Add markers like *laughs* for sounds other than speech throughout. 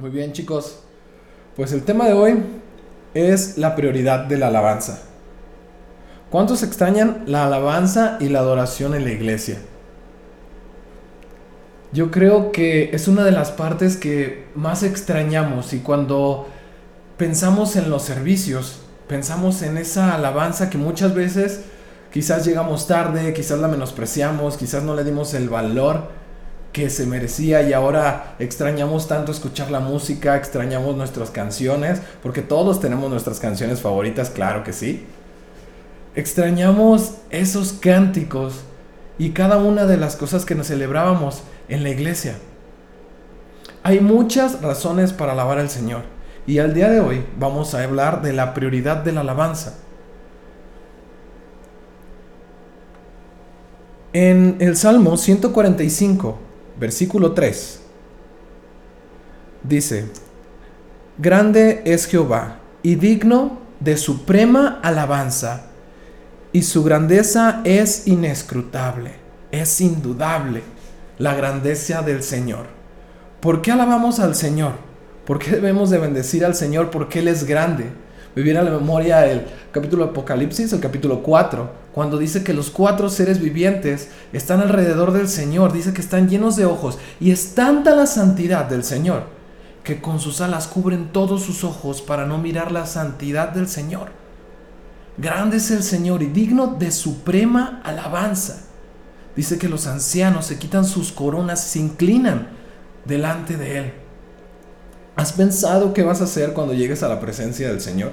Muy bien chicos, pues el tema de hoy es la prioridad de la alabanza. ¿Cuántos extrañan la alabanza y la adoración en la iglesia? Yo creo que es una de las partes que más extrañamos y cuando pensamos en los servicios, pensamos en esa alabanza que muchas veces quizás llegamos tarde, quizás la menospreciamos, quizás no le dimos el valor que se merecía y ahora extrañamos tanto escuchar la música, extrañamos nuestras canciones, porque todos tenemos nuestras canciones favoritas, claro que sí. Extrañamos esos cánticos y cada una de las cosas que nos celebrábamos en la iglesia. Hay muchas razones para alabar al Señor y al día de hoy vamos a hablar de la prioridad de la alabanza. En el Salmo 145, versículo 3. Dice, Grande es Jehová y digno de suprema alabanza, y su grandeza es inescrutable, es indudable la grandeza del Señor. ¿Por qué alabamos al Señor? ¿Por qué debemos de bendecir al Señor? Porque Él es grande. Me a la memoria el capítulo Apocalipsis, el capítulo 4, cuando dice que los cuatro seres vivientes están alrededor del Señor, dice que están llenos de ojos y es tanta la santidad del Señor que con sus alas cubren todos sus ojos para no mirar la santidad del Señor. Grande es el Señor y digno de suprema alabanza. Dice que los ancianos se quitan sus coronas y se inclinan delante de Él. ¿Has pensado qué vas a hacer cuando llegues a la presencia del Señor?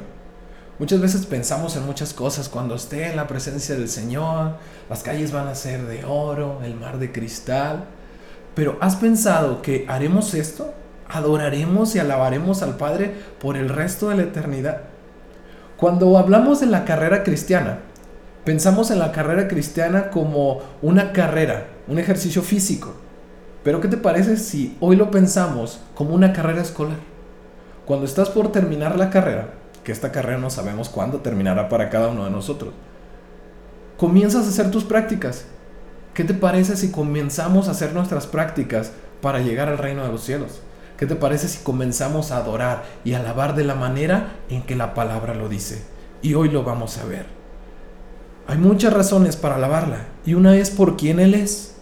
Muchas veces pensamos en muchas cosas. Cuando esté en la presencia del Señor, las calles van a ser de oro, el mar de cristal. Pero ¿has pensado que haremos esto? ¿Adoraremos y alabaremos al Padre por el resto de la eternidad? Cuando hablamos de la carrera cristiana, pensamos en la carrera cristiana como una carrera, un ejercicio físico. Pero ¿qué te parece si hoy lo pensamos como una carrera escolar? Cuando estás por terminar la carrera, que esta carrera no sabemos cuándo terminará para cada uno de nosotros. Comienzas a hacer tus prácticas. ¿Qué te parece si comenzamos a hacer nuestras prácticas para llegar al reino de los cielos? ¿Qué te parece si comenzamos a adorar y alabar de la manera en que la palabra lo dice? Y hoy lo vamos a ver. Hay muchas razones para alabarla y una es por quién Él es.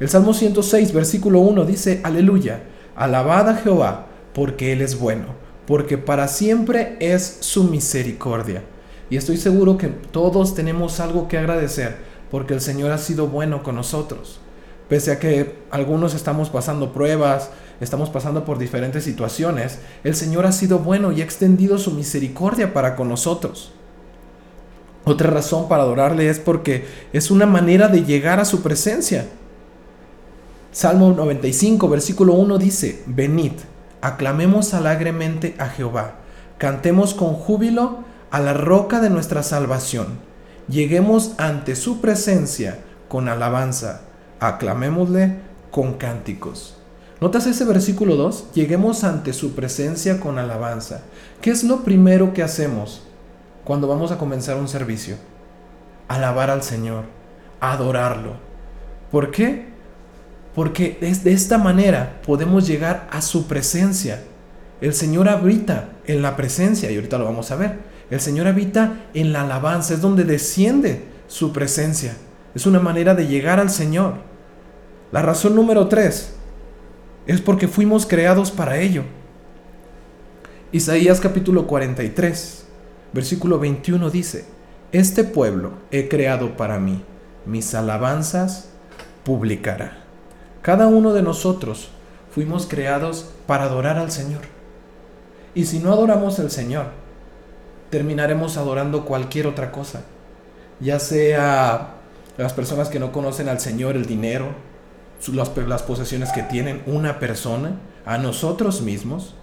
El Salmo 106, versículo 1 dice, aleluya, alabad a Jehová porque Él es bueno porque para siempre es su misericordia. Y estoy seguro que todos tenemos algo que agradecer, porque el Señor ha sido bueno con nosotros. Pese a que algunos estamos pasando pruebas, estamos pasando por diferentes situaciones, el Señor ha sido bueno y ha extendido su misericordia para con nosotros. Otra razón para adorarle es porque es una manera de llegar a su presencia. Salmo 95, versículo 1 dice, venid, aclamemos alegremente a Jehová, cantemos con júbilo a la roca de nuestra salvación, lleguemos ante su presencia con alabanza, aclamémosle con cánticos. ¿Notas ese versículo 2? Lleguemos ante su presencia con alabanza. ¿Qué es lo primero que hacemos cuando vamos a comenzar un servicio? Alabar al Señor, adorarlo. ¿Por qué? Porque de esta manera podemos llegar a su presencia. El Señor habita en la presencia, y ahorita lo vamos a ver. El Señor habita en la alabanza, es donde desciende su presencia. Es una manera de llegar al Señor. La razón número tres es porque fuimos creados para ello. Isaías capítulo 43, versículo 21 dice, Este pueblo he creado para mí, mis alabanzas publicará. Cada uno de nosotros fuimos creados para adorar al Señor. Y si no adoramos al Señor, terminaremos adorando cualquier otra cosa. Ya sea las personas que no conocen al Señor, el dinero, las, posesiones que tienen, una persona, a nosotros mismos.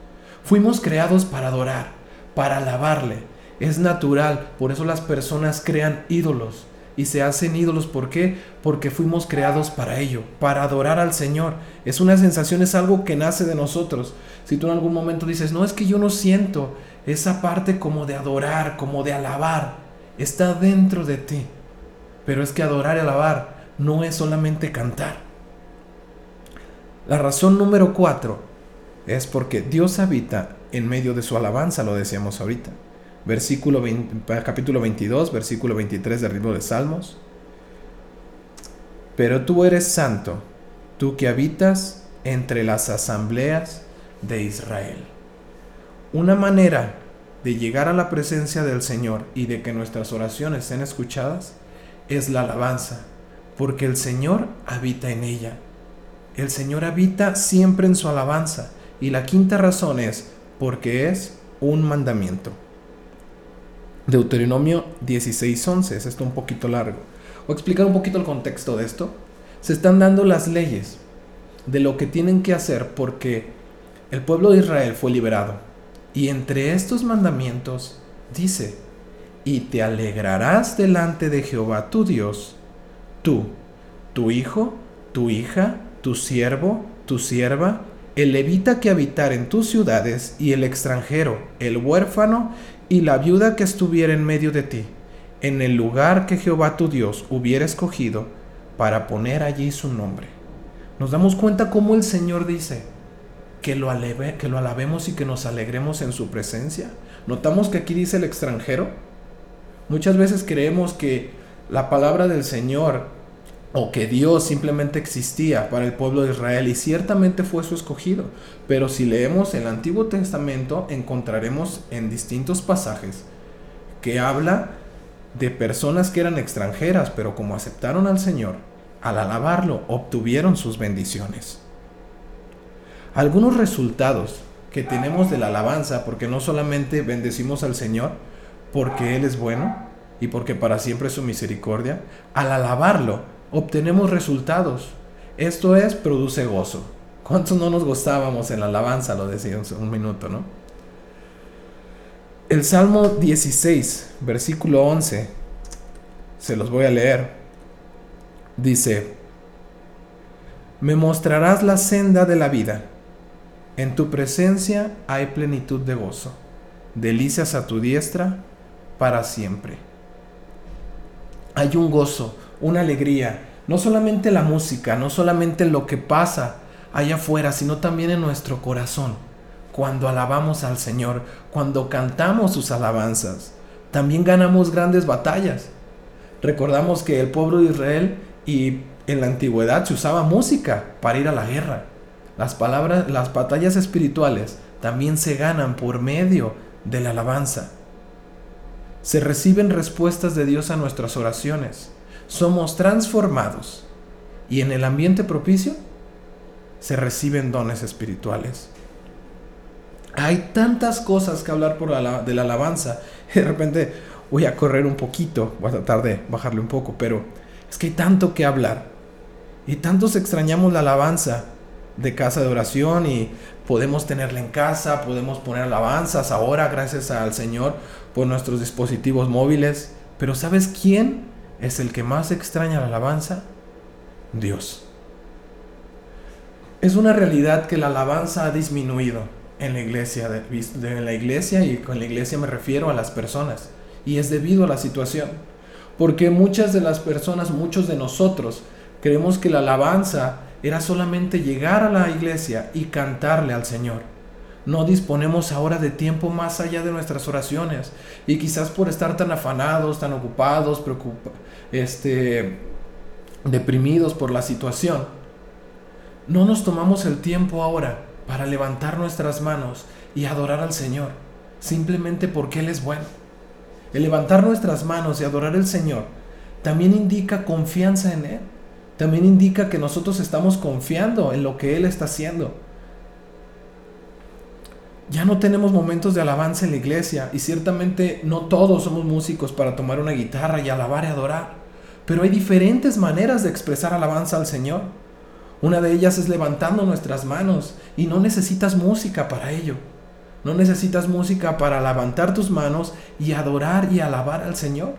Fuimos creados para adorar, para alabarle. Es natural, por eso las personas crean ídolos y se hacen ídolos. ¿Por qué? Porque fuimos creados para ello, para adorar al Señor. Es una sensación, es algo que nace de nosotros. Si tú en algún momento dices, no es que yo no siento esa parte como de adorar, como de alabar, está dentro de ti. Pero es que adorar y alabar no es solamente cantar. La razón número cuatro es porque Dios habita en medio de su alabanza, lo decíamos ahorita. Versículo capítulo 22, versículo 23 del libro de Salmos. Pero tú eres santo, tú que habitas entre las asambleas de Israel. Una manera de llegar a la presencia del Señor y de que nuestras oraciones sean escuchadas es la alabanza, porque el Señor habita en ella. El Señor habita siempre en su alabanza. Y la quinta razón es porque es un mandamiento. Deuteronomio 16:11, es esto un poquito largo. Voy a explicar un poquito el contexto de esto. Se están dando las leyes de lo que tienen que hacer porque el pueblo de Israel fue liberado. Y entre estos mandamientos dice, y te alegrarás delante de Jehová tu Dios, tú, tu hijo, tu hija, tu siervo, tu sierva, el levita que habitar en tus ciudades y el extranjero, el huérfano y la viuda que estuviera en medio de ti, en el lugar que Jehová tu Dios hubiera escogido para poner allí su nombre. Nos damos cuenta cómo el Señor dice que lo, que lo alabemos y que nos alegremos en su presencia. Notamos que aquí dice el extranjero. Muchas veces creemos que la palabra del Señor o que Dios simplemente existía para el pueblo de Israel y ciertamente fue su escogido. Pero si leemos el Antiguo Testamento encontraremos en distintos pasajes que habla de personas que eran extranjeras, pero como aceptaron al Señor, al alabarlo, obtuvieron sus bendiciones. Algunos resultados que tenemos de la alabanza, porque no solamente bendecimos al Señor porque Él es bueno y porque para siempre es su misericordia, al alabarlo obtenemos resultados. Esto es, produce gozo. ¿Cuántos no nos gustábamos en la alabanza? Lo decía un minuto, ¿no? El Salmo 16, versículo 11, se los voy a leer. Dice, me mostrarás la senda de la vida. En tu presencia hay plenitud de gozo. Delicias a tu diestra para siempre. Hay un gozo, una alegría, no solamente la música, no solamente lo que pasa allá afuera, sino también en nuestro corazón, cuando alabamos al Señor, cuando cantamos sus alabanzas. También ganamos grandes batallas. Recordamos que el pueblo de Israel y en la antigüedad se usaba música para ir a la guerra. Las palabras, las batallas espirituales también se ganan por medio de la alabanza. Se reciben respuestas de Dios a nuestras oraciones somos transformados y en el ambiente propicio se reciben dones espirituales. Hay tantas cosas que hablar por de la alabanza. *laughs* De repente voy a correr un poquito, voy a tratar de bajarle un poco, pero es que hay tanto que hablar. Y tantos extrañamos la alabanza de casa de oración y podemos tenerla en casa, podemos poner alabanzas ahora gracias al Señor por nuestros dispositivos móviles. Pero ¿sabes quién es el que más extraña la alabanza? Dios. Es una realidad que la alabanza ha disminuido en la iglesia, en la iglesia y con la iglesia me refiero a las personas y es debido a la situación. Porque muchas de las personas, muchos de nosotros, creemos que la alabanza era solamente llegar a la iglesia y cantarle al Señor no disponemos ahora de tiempo más allá de nuestras oraciones. Y quizás por estar tan afanados, tan ocupados, este, deprimidos por la situación, no nos tomamos el tiempo ahora para levantar nuestras manos y adorar al Señor, simplemente porque Él es bueno. El levantar nuestras manos y adorar al Señor también indica confianza en Él. También indica que nosotros estamos confiando en lo que Él está haciendo ya no tenemos momentos de alabanza en la iglesia y ciertamente no todos somos músicos para tomar una guitarra y alabar y adorar, pero hay diferentes maneras de expresar alabanza al Señor. Una de ellas es levantando nuestras manos y no necesitas música para ello. No necesitas música para levantar tus manos y adorar y alabar al Señor.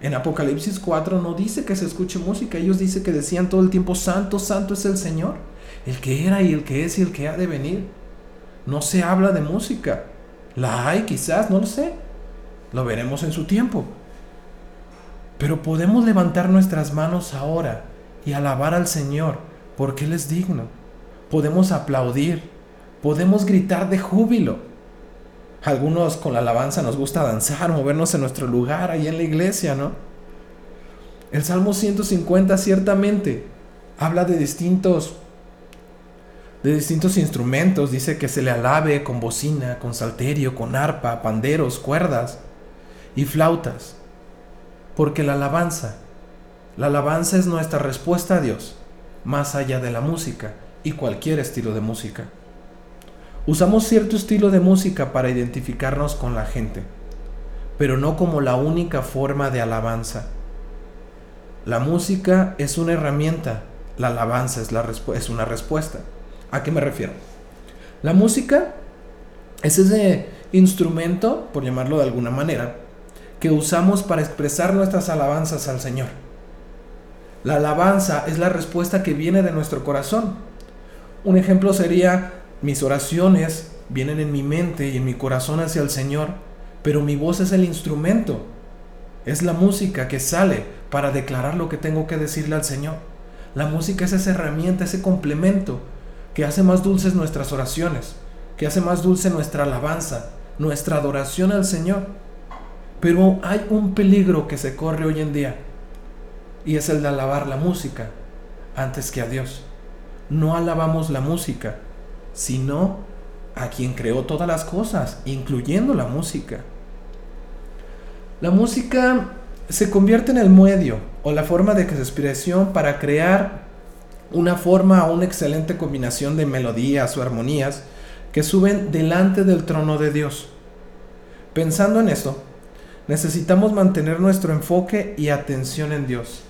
En Apocalipsis 4 no dice que se escuche música, ellos dicen que decían todo el tiempo, Santo, Santo es el Señor, el que era y el que es y el que ha de venir. No se habla de música. La hay quizás, no lo sé. Lo veremos en su tiempo. Pero podemos levantar nuestras manos ahora y alabar al Señor porque Él es digno. Podemos aplaudir, podemos gritar de júbilo. Algunos con la alabanza nos gusta danzar, movernos en nuestro lugar ahí en la iglesia, ¿no? El Salmo 150 ciertamente habla de distintos de distintos instrumentos, dice que se le alabe con bocina, con salterio, con arpa, panderos, cuerdas y flautas. Porque la alabanza, la alabanza es nuestra respuesta a Dios, más allá de la música y cualquier estilo de música. Usamos cierto estilo de música para identificarnos con la gente, pero no como la única forma de alabanza. La música es una herramienta, la alabanza es, es una respuesta. ¿A qué me refiero? La música es ese instrumento, por llamarlo de alguna manera, que usamos para expresar nuestras alabanzas al Señor. La alabanza es la respuesta que viene de nuestro corazón. Un ejemplo sería mis oraciones vienen en mi mente y en mi corazón hacia el Señor, pero mi voz es el instrumento. Es la música que sale para declarar lo que tengo que decirle al Señor. La música es esa herramienta, ese complemento que hace más dulces nuestras oraciones, que hace más dulce nuestra alabanza, nuestra adoración al Señor. Pero hay un peligro que se corre hoy en día y es el de alabar la música antes que a Dios. No alabamos la música, sino a quien creó todas las cosas, incluyendo la música. La música se convierte en el medio o la forma de expresión para crear una forma o una excelente combinación de melodías o armonías que suben delante del trono de Dios. Pensando en esto, necesitamos mantener nuestro enfoque y atención en Dios.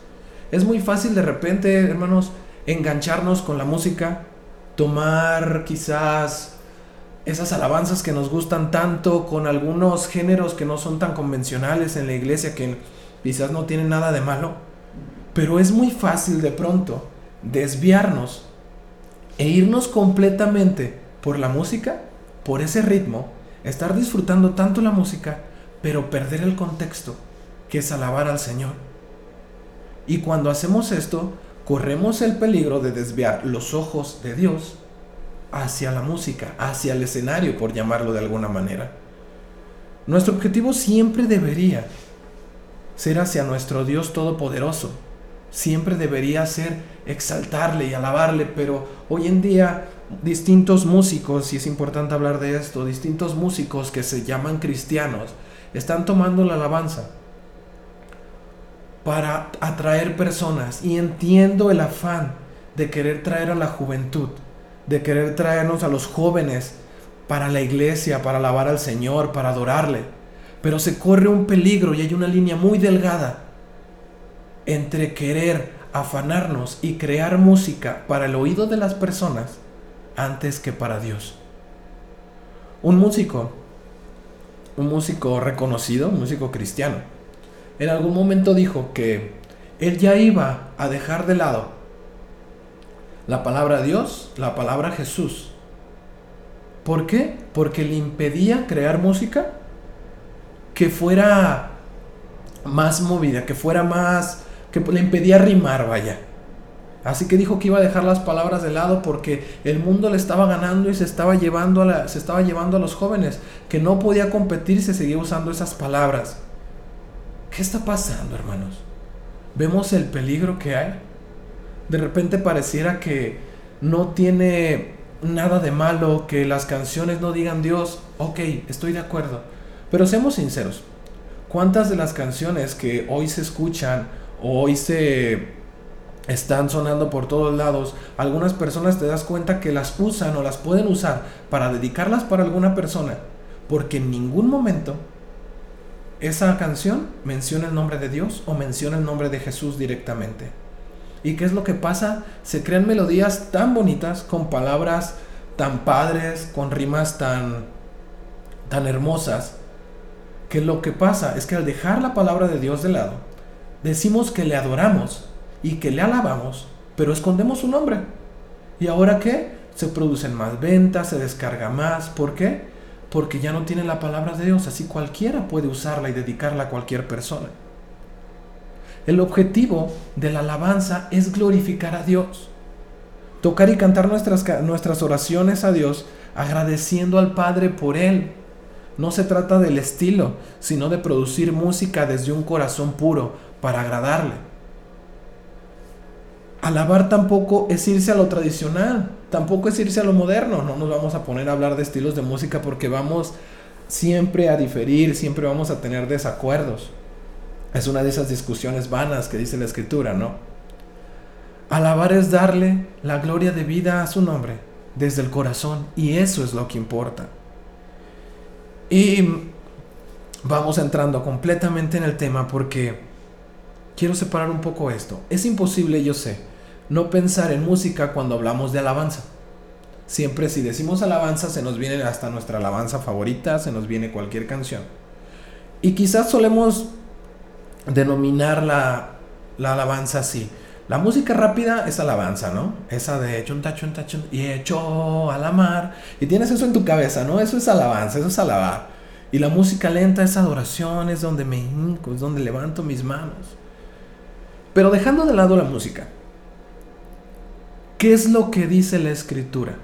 Es muy fácil de repente, hermanos, engancharnos con la música, tomar quizás esas alabanzas que nos gustan tanto con algunos géneros que no son tan convencionales en la iglesia, que quizás no tienen nada de malo, pero es muy fácil de pronto desviarnos e irnos completamente por la música, por ese ritmo, estar disfrutando tanto la música, pero perder el contexto, que es alabar al Señor. Y cuando hacemos esto, corremos el peligro de desviar los ojos de Dios hacia la música, hacia el escenario, por llamarlo de alguna manera. Nuestro objetivo siempre debería ser hacia nuestro Dios Todopoderoso, siempre debería ser exaltarle y alabarle, pero hoy en día distintos músicos, y es importante hablar de esto, distintos músicos que se llaman cristianos, están tomando la alabanza para atraer personas y entiendo el afán de querer traer a la juventud, de querer traernos a los jóvenes para la iglesia, para alabar al Señor, para adorarle. Pero se corre un peligro y hay una línea muy delgada entre querer afanarnos y crear música para el oído de las personas antes que para Dios. Un músico, un músico reconocido, un músico cristiano, en algún momento dijo que él ya iba a dejar de lado la palabra Dios, la palabra Jesús. ¿Por qué? Porque le impedía crear música que fuera más movida, que fuera más que le impedía rimar, vaya. Así que dijo que iba a dejar las palabras de lado porque el mundo le estaba ganando y se estaba llevando a, la, se estaba llevando a los jóvenes, que no podía competir se seguía usando esas palabras. ¿Qué está pasando, hermanos? ¿Vemos el peligro que hay? De repente pareciera que no tiene nada de malo que las canciones no digan Dios. Ok, estoy de acuerdo. Pero seamos sinceros. ¿Cuántas de las canciones que hoy se escuchan hoy se están sonando por todos lados. Algunas personas te das cuenta que las usan o las pueden usar para dedicarlas para alguna persona, porque en ningún momento esa canción menciona el nombre de Dios o menciona el nombre de Jesús directamente. ¿Y qué es lo que pasa? Se crean melodías tan bonitas, con palabras tan padres, con rimas tan, tan hermosas, que lo que pasa es que al dejar la palabra de Dios de lado, decimos que le adoramos y que le alabamos, pero escondemos su nombre. ¿Y ahora qué? Se producen más ventas, se descarga más. ¿Por qué? Porque ya no tiene la palabra de Dios, así cualquiera puede usarla y dedicarla a cualquier persona. El objetivo de la alabanza es glorificar a Dios. Tocar y cantar nuestras, nuestras oraciones a Dios agradeciendo al Padre por él. No se trata del estilo, sino de producir música desde un corazón puro para agradarle. Alabar tampoco es irse a lo tradicional, tampoco es irse a lo moderno. No nos vamos a poner a hablar de estilos de música porque vamos siempre a diferir, siempre vamos a tener desacuerdos. Es una de esas discusiones vanas que dice la escritura, ¿no? Alabar es darle la gloria de vida a su nombre desde el corazón y eso es lo que importa. Y vamos entrando completamente en el tema porque quiero separar un poco esto. Es imposible, yo sé, no pensar en música cuando hablamos de alabanza. Siempre si decimos alabanza se nos viene hasta nuestra alabanza favorita, se nos viene cualquier canción. Y quizás solemos denominar la, alabanza así. La música rápida es alabanza, ¿no? Esa de chunta, chunta, chunta, y hecho a la mar. Y tienes eso en tu cabeza, ¿no? Eso es alabanza, eso es alabar. Y la música lenta es adoración, es donde me hinco, es donde levanto mis manos. Pero dejando de lado la música, ¿qué es lo que dice la escritura?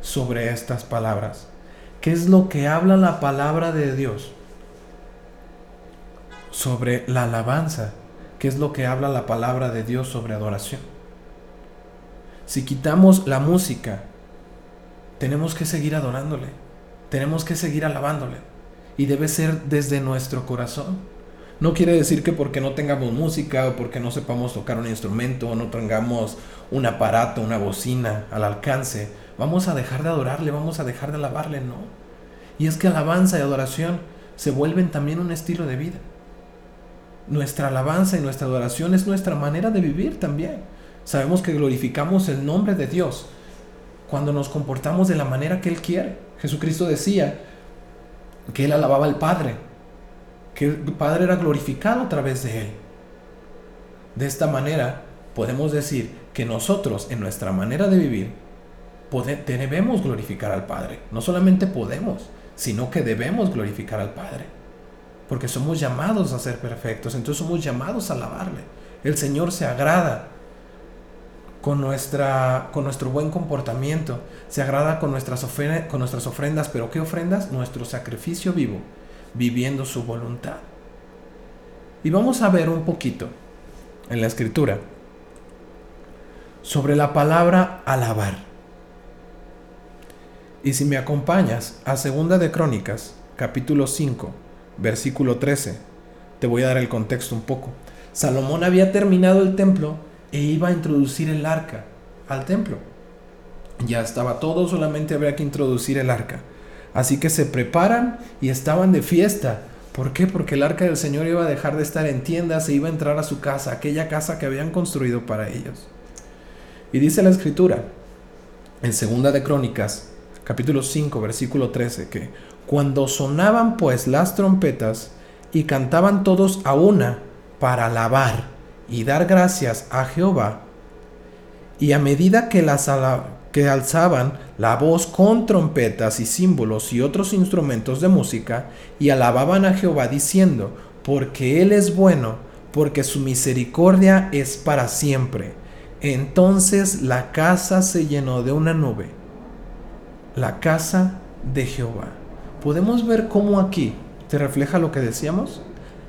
sobre estas palabras. ¿Qué es lo que habla la palabra de Dios? Sobre la alabanza. ¿Qué es lo que habla la palabra de Dios sobre adoración? Si quitamos la música, tenemos que seguir adorándole. Tenemos que seguir alabándole. Y debe ser desde nuestro corazón. No quiere decir que porque no tengamos música o porque no sepamos tocar un instrumento o no tengamos un aparato, una bocina al alcance, vamos a dejar de adorarle, vamos a dejar de alabarle, no. Y es que alabanza y adoración se vuelven también un estilo de vida. Nuestra alabanza y nuestra adoración es nuestra manera de vivir también. Sabemos que glorificamos el nombre de Dios cuando nos comportamos de la manera que Él quiere. Jesucristo decía que Él alababa al Padre, que el Padre era glorificado a través de Él. De esta manera podemos decir que nosotros en nuestra manera de vivir debemos glorificar al Padre. No solamente podemos, sino que debemos glorificar al Padre. Porque somos llamados a ser perfectos, entonces somos llamados a alabarle. El Señor se agrada con, nuestra, con nuestro buen comportamiento, se agrada con nuestras, con nuestras ofrendas, pero ¿qué ofrendas? Nuestro sacrificio vivo, viviendo su voluntad. Y vamos a ver un poquito en la escritura sobre la palabra alabar. Y si me acompañas a Segunda de Crónicas, capítulo 5, versículo 13, te voy a dar el contexto un poco. Salomón había terminado el templo e iba a introducir el arca al templo. Ya estaba todo, solamente habría que introducir el arca. Así que se preparan y estaban de fiesta. ¿Por qué? Porque el arca del Señor iba a dejar de estar en tiendas e iba a entrar a su casa, aquella casa que habían construido para ellos. Y dice la escritura, en Segunda de Crónicas, capítulo 5, versículo 13, que cuando sonaban pues las trompetas y cantaban todos a una para alabar y dar gracias a Jehová, y a medida que, las que alzaban la voz con trompetas y símbolos y otros instrumentos de música, y alababan a Jehová diciendo, porque Él es bueno, porque su misericordia es para siempre. Entonces la casa se llenó de una nube la casa de Jehová. Podemos ver cómo aquí te refleja lo que decíamos.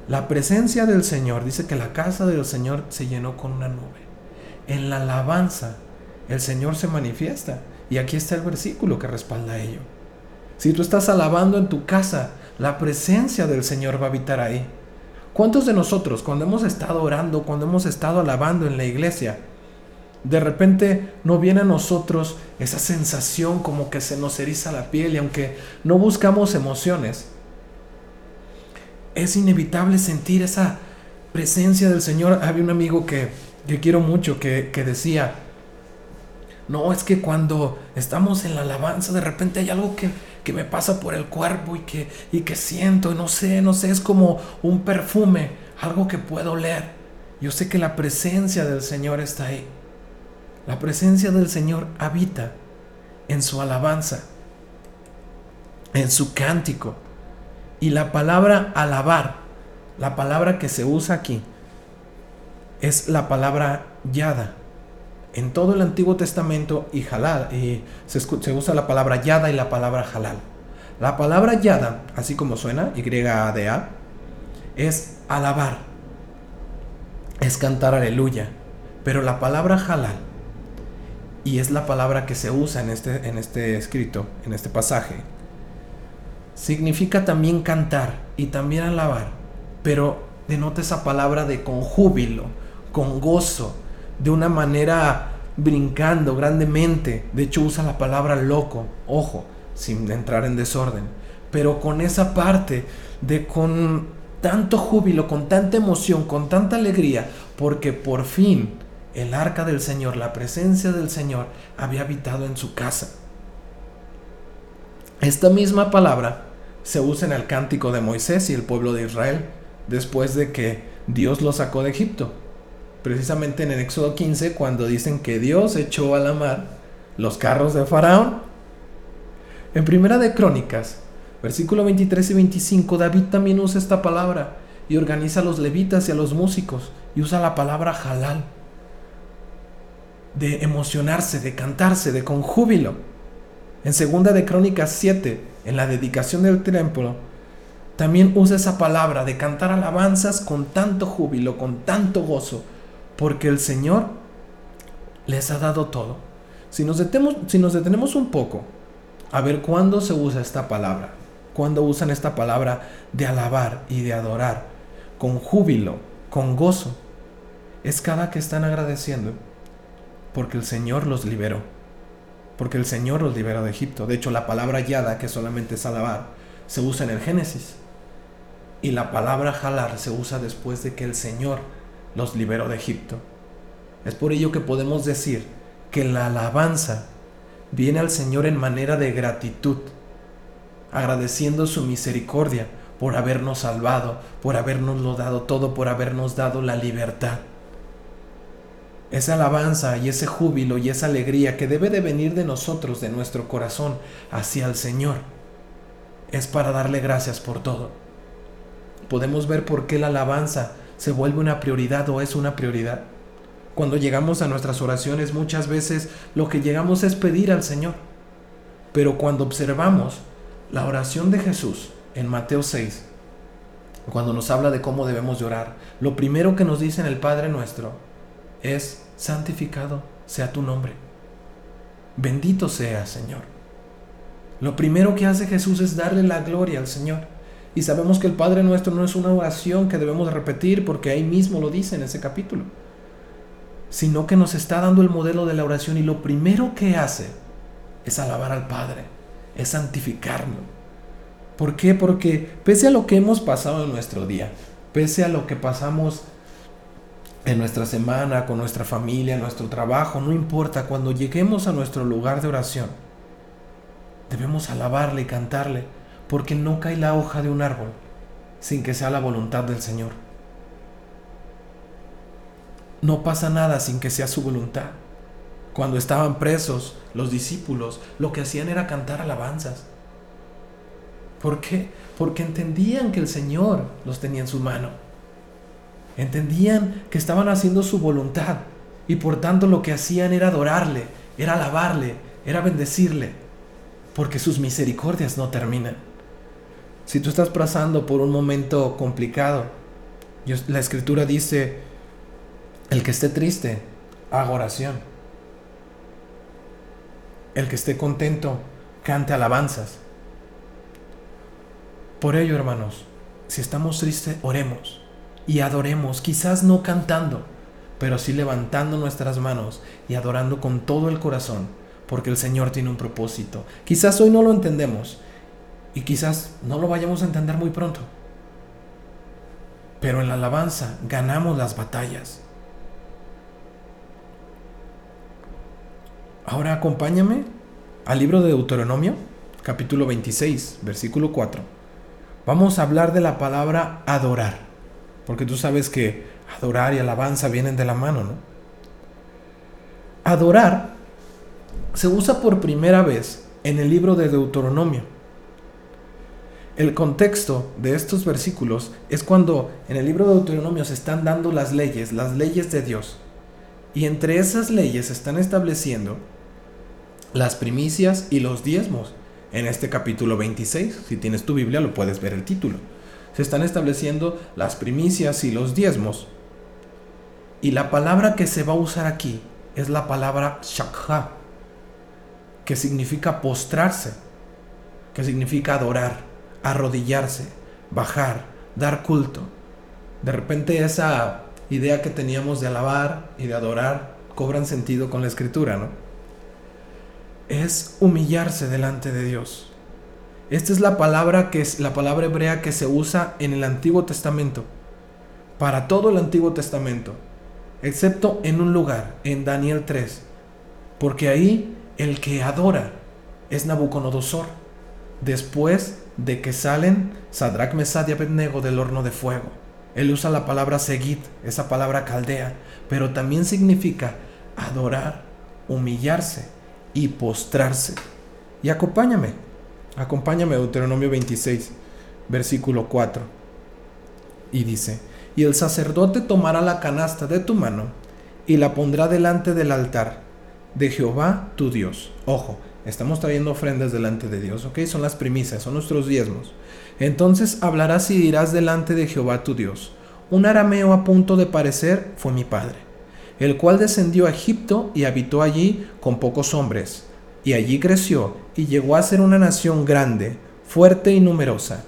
La presencia del Señor dice que la casa del Señor se llenó con una nube. En la alabanza el Señor se manifiesta. Y aquí está el versículo que respalda ello. Si tú estás alabando en tu casa, la presencia del Señor va a habitar ahí. ¿Cuántos de nosotros, cuando hemos estado orando, cuando hemos estado alabando en la iglesia, de repente no viene a nosotros esa sensación como que se nos eriza la piel y aunque no buscamos emociones, es inevitable sentir esa presencia del Señor. Había un amigo que, quiero mucho que, decía, no, es que cuando estamos en la alabanza de repente hay algo que, que me pasa por el cuerpo y que, y que siento, no sé, no sé, es como un perfume, algo que puedo oler. Yo sé que la presencia del Señor está ahí. La presencia del Señor habita en su alabanza, en su cántico. Y la palabra alabar, la palabra que se usa aquí, es la palabra yada. En todo el Antiguo Testamento y halal, y se, usa la palabra yada y la palabra halal. La palabra yada, así como suena, Y-A-D-A, es alabar, es cantar aleluya. Pero la palabra halal, y es la palabra que se usa en este, en este escrito, en este pasaje, significa también cantar y también alabar, pero denota esa palabra de con júbilo, con gozo, de una manera brincando grandemente. De hecho usa la palabra loco, ojo, sin entrar en desorden, pero con esa parte de con tanto júbilo, con tanta emoción, con tanta alegría, porque por fin el arca del Señor, la presencia del Señor, había habitado en su casa. Esta misma palabra se usa en el cántico de Moisés y el pueblo de Israel, después de que Dios lo sacó de Egipto. Precisamente en el Éxodo 15, cuando dicen que Dios echó a la mar los carros de Faraón. En Primera de Crónicas, versículo 23 y 25, David también usa esta palabra y organiza a los levitas y a los músicos y usa la palabra halal de emocionarse, de cantarse, de con júbilo. En segunda de Crónicas 7, en la dedicación del templo, también usa esa palabra de cantar alabanzas con tanto júbilo, con tanto gozo, porque el Señor les ha dado todo. Si nos, detenemos, si nos detenemos un poco a ver cuándo se usa esta palabra, cuándo usan esta palabra de alabar y de adorar, con júbilo, con gozo, es cada que están agradeciendo porque el Señor los liberó. Porque el Señor los liberó de Egipto. De hecho, la palabra yada, que solamente es alabar, se usa en el Génesis. Y la palabra jalar se usa después de que el Señor los liberó de Egipto. Es por ello que podemos decir que la alabanza viene al Señor en manera de gratitud, agradeciendo su misericordia por habernos salvado, por habernos dado todo, por habernos dado la libertad esa alabanza y ese júbilo y esa alegría que debe de venir de nosotros, de nuestro corazón, hacia el Señor, es para darle gracias por todo. Podemos ver por qué la alabanza se vuelve una prioridad o es una prioridad. Cuando llegamos a nuestras oraciones muchas veces lo que llegamos es pedir al Señor. Pero cuando observamos la oración de Jesús en Mateo 6, cuando nos habla de cómo debemos llorar, lo primero que nos dice en el Padre nuestro es santificado sea tu nombre. Bendito sea, Señor. Lo primero que hace Jesús es darle la gloria al Señor. Y sabemos que el Padre nuestro no es una oración que debemos repetir porque ahí mismo lo dice en ese capítulo, sino que nos está dando el modelo de la oración y lo primero que hace es alabar al Padre, es santificarlo. ¿Por qué? Porque pese a lo que hemos pasado en nuestro día, pese a lo que pasamos en nuestra semana, con nuestra familia, en nuestro trabajo, no importa, cuando lleguemos a nuestro lugar de oración, debemos alabarle y cantarle, porque no cae la hoja de un árbol sin que sea la voluntad del Señor. No pasa nada sin que sea su voluntad. Cuando estaban presos, los discípulos lo que hacían era cantar alabanzas. ¿Por qué? Porque entendían que el Señor los tenía en su mano Entendían que estaban haciendo su voluntad y por tanto lo que hacían era adorarle, era alabarle, era bendecirle, porque sus misericordias no terminan. Si tú estás pasando por un momento complicado, la escritura dice, el que esté triste, haga oración. El que esté contento, cante alabanzas. Por ello, hermanos, si estamos tristes, oremos y adoremos, quizás no cantando, pero sí levantando nuestras manos y adorando con todo el corazón, porque el Señor tiene un propósito. Quizás hoy no lo entendemos y quizás no lo vayamos a entender muy pronto, pero en la alabanza ganamos las batallas. Ahora acompáñame al libro de Deuteronomio, capítulo 26, versículo 4. Vamos a hablar de la palabra adorar. Porque tú sabes que adorar y alabanza vienen de la mano, ¿no? Adorar se usa por primera vez en el libro de Deuteronomio. El contexto de estos versículos es cuando en el libro de Deuteronomio se están dando las leyes, las leyes de Dios. Y entre esas leyes se están estableciendo las primicias y los diezmos. En este capítulo 26, si tienes tu Biblia lo puedes ver el título. Se están estableciendo las primicias y los diezmos. Y la palabra que se va a usar aquí es la palabra shakha, que significa postrarse, que significa adorar, arrodillarse, bajar, dar culto. De repente esa idea que teníamos de alabar y de adorar cobran sentido con la escritura, ¿no? Es humillarse delante de Dios. Esta es la palabra que es la palabra hebrea que se usa en el Antiguo Testamento. Para todo el Antiguo Testamento, excepto en un lugar, en Daniel 3, porque ahí el que adora es Nabucodonosor, después de que salen Sadrach, Mesad y Abednego del horno de fuego. Él usa la palabra seguid, esa palabra caldea, pero también significa adorar, humillarse y postrarse. Y acompáñame, acompáñame Deuteronomio 26, versículo 4. Y dice, y el sacerdote tomará la canasta de tu mano y la pondrá delante del altar de Jehová tu Dios. Ojo, estamos trayendo ofrendas delante de Dios, ¿ok? Son las primicias, son nuestros diezmos. Entonces hablarás y dirás delante de Jehová tu Dios. Un arameo a punto de parecer fue mi padre, el cual descendió a Egipto y habitó allí con pocos hombres, y allí creció y llegó a ser una nación grande, fuerte y numerosa.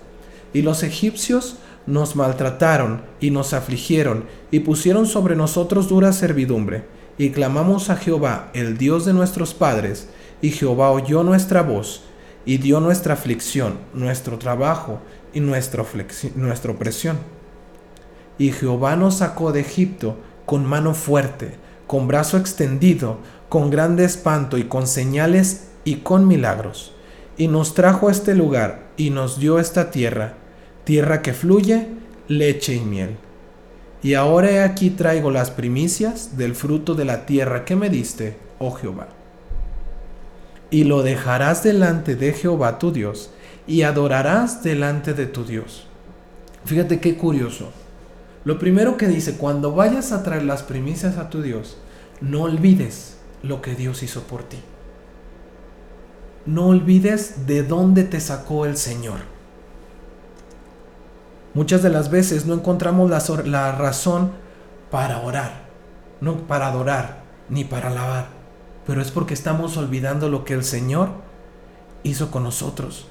Y los egipcios nos maltrataron y nos afligieron y pusieron sobre nosotros dura servidumbre. Y clamamos a Jehová, el Dios de nuestros padres, y Jehová oyó nuestra voz y dio nuestra aflicción, nuestro trabajo y nuestra, nuestra opresión. Y Jehová nos sacó de Egipto con mano fuerte, con brazo extendido, con grande espanto y con señales y con milagros. Y nos trajo a este lugar y nos dio esta tierra, tierra que fluye leche y miel. Y ahora he aquí traigo las primicias del fruto de la tierra que me diste, oh Jehová y lo dejarás delante de Jehová tu Dios y adorarás delante de tu Dios. Fíjate qué curioso. Lo primero que dice, cuando vayas a traer las primicias a tu Dios, no olvides lo que Dios hizo por ti. No olvides de dónde te sacó el Señor. Muchas de las veces no encontramos la, la razón para orar, no para adorar, ni para alabar pero es porque estamos olvidando lo que el Señor hizo con nosotros.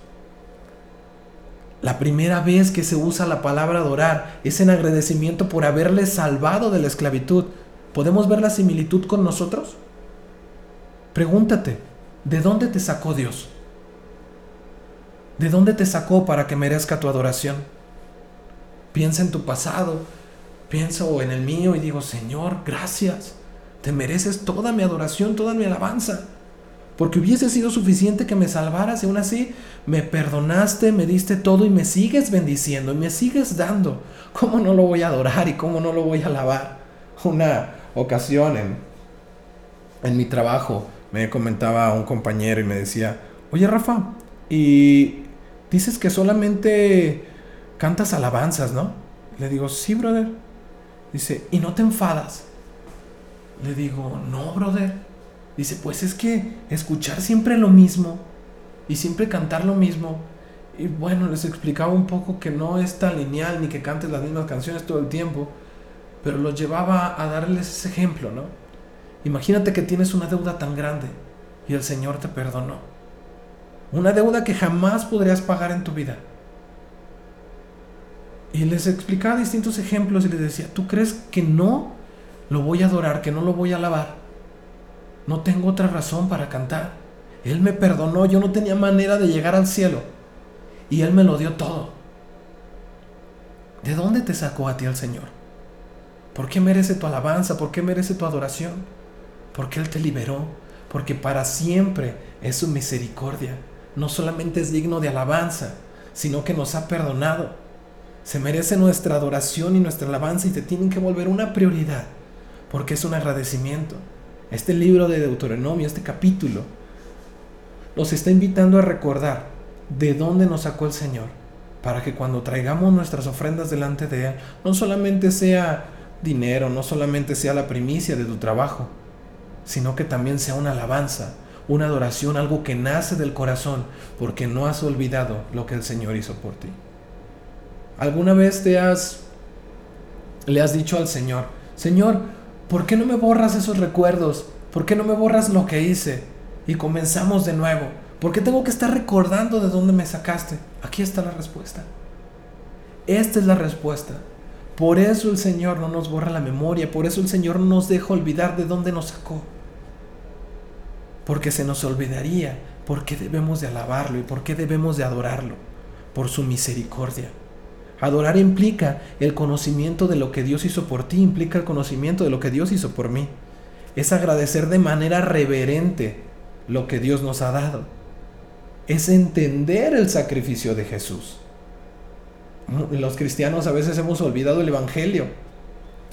La primera vez que se usa la palabra adorar es en agradecimiento por haberle salvado de la esclavitud. ¿Podemos ver la similitud con nosotros? Pregúntate, ¿de dónde te sacó Dios? ¿De dónde te sacó para que merezca tu adoración? Piensa en tu pasado, pienso en el mío y digo, Señor, gracias. Te mereces toda mi adoración, toda mi alabanza. Porque hubiese sido suficiente que me salvaras y aún así me perdonaste, me diste todo y me sigues bendiciendo y me sigues dando. ¿Cómo no lo voy a adorar y cómo no lo voy a alabar? Una ocasión en, en mi trabajo me comentaba un compañero y me decía, oye Rafa, y dices que solamente cantas alabanzas, ¿no? Le digo, sí, brother. Dice, ¿y no te enfadas? Le digo, no, brother. Dice, pues es que escuchar siempre lo mismo y siempre cantar lo mismo. Y bueno, les explicaba un poco que no es tan lineal ni que cantes las mismas canciones todo el tiempo, pero los llevaba a darles ese ejemplo, ¿no? Imagínate que tienes una deuda tan grande y el Señor te perdonó. Una deuda que jamás podrías pagar en tu vida. Y les explicaba distintos ejemplos y les decía, ¿tú crees que no lo voy a adorar, que no lo voy a alabar. No tengo otra razón para cantar. Él me perdonó, yo no tenía manera de llegar al cielo. Y Él me lo dio todo. ¿De dónde te sacó a ti el Señor? ¿Por qué merece tu alabanza? ¿Por qué merece tu adoración? Porque Él te liberó. Porque para siempre es su misericordia. No solamente es digno de alabanza, sino que nos ha perdonado. Se merece nuestra adoración y nuestra alabanza y te tienen que volver una prioridad porque es un agradecimiento. Este libro de Deuteronomio, este capítulo, nos está invitando a recordar de dónde nos sacó el Señor, para que cuando traigamos nuestras ofrendas delante de Él, no solamente sea dinero, no solamente sea la primicia de tu trabajo, sino que también sea una alabanza, una adoración, algo que nace del corazón, porque no has olvidado lo que el Señor hizo por ti. ¿Alguna vez te has le has dicho al Señor, Señor, ¿por qué no me borras esos recuerdos? ¿Por qué no me borras lo que hice? Y comenzamos de nuevo. ¿Por qué tengo que estar recordando de dónde me sacaste? Aquí está la respuesta. Esta es la respuesta. Por eso el Señor no nos borra la memoria, por eso el Señor no nos deja olvidar de dónde nos sacó. Porque se nos olvidaría por qué debemos de alabarlo y por qué debemos de adorarlo, por su misericordia. Adorar implica el conocimiento de lo que Dios hizo por ti, implica el conocimiento de lo que Dios hizo por mí. Es agradecer de manera reverente lo que Dios nos ha dado. Es entender el sacrificio de Jesús. Los cristianos a veces hemos olvidado el Evangelio.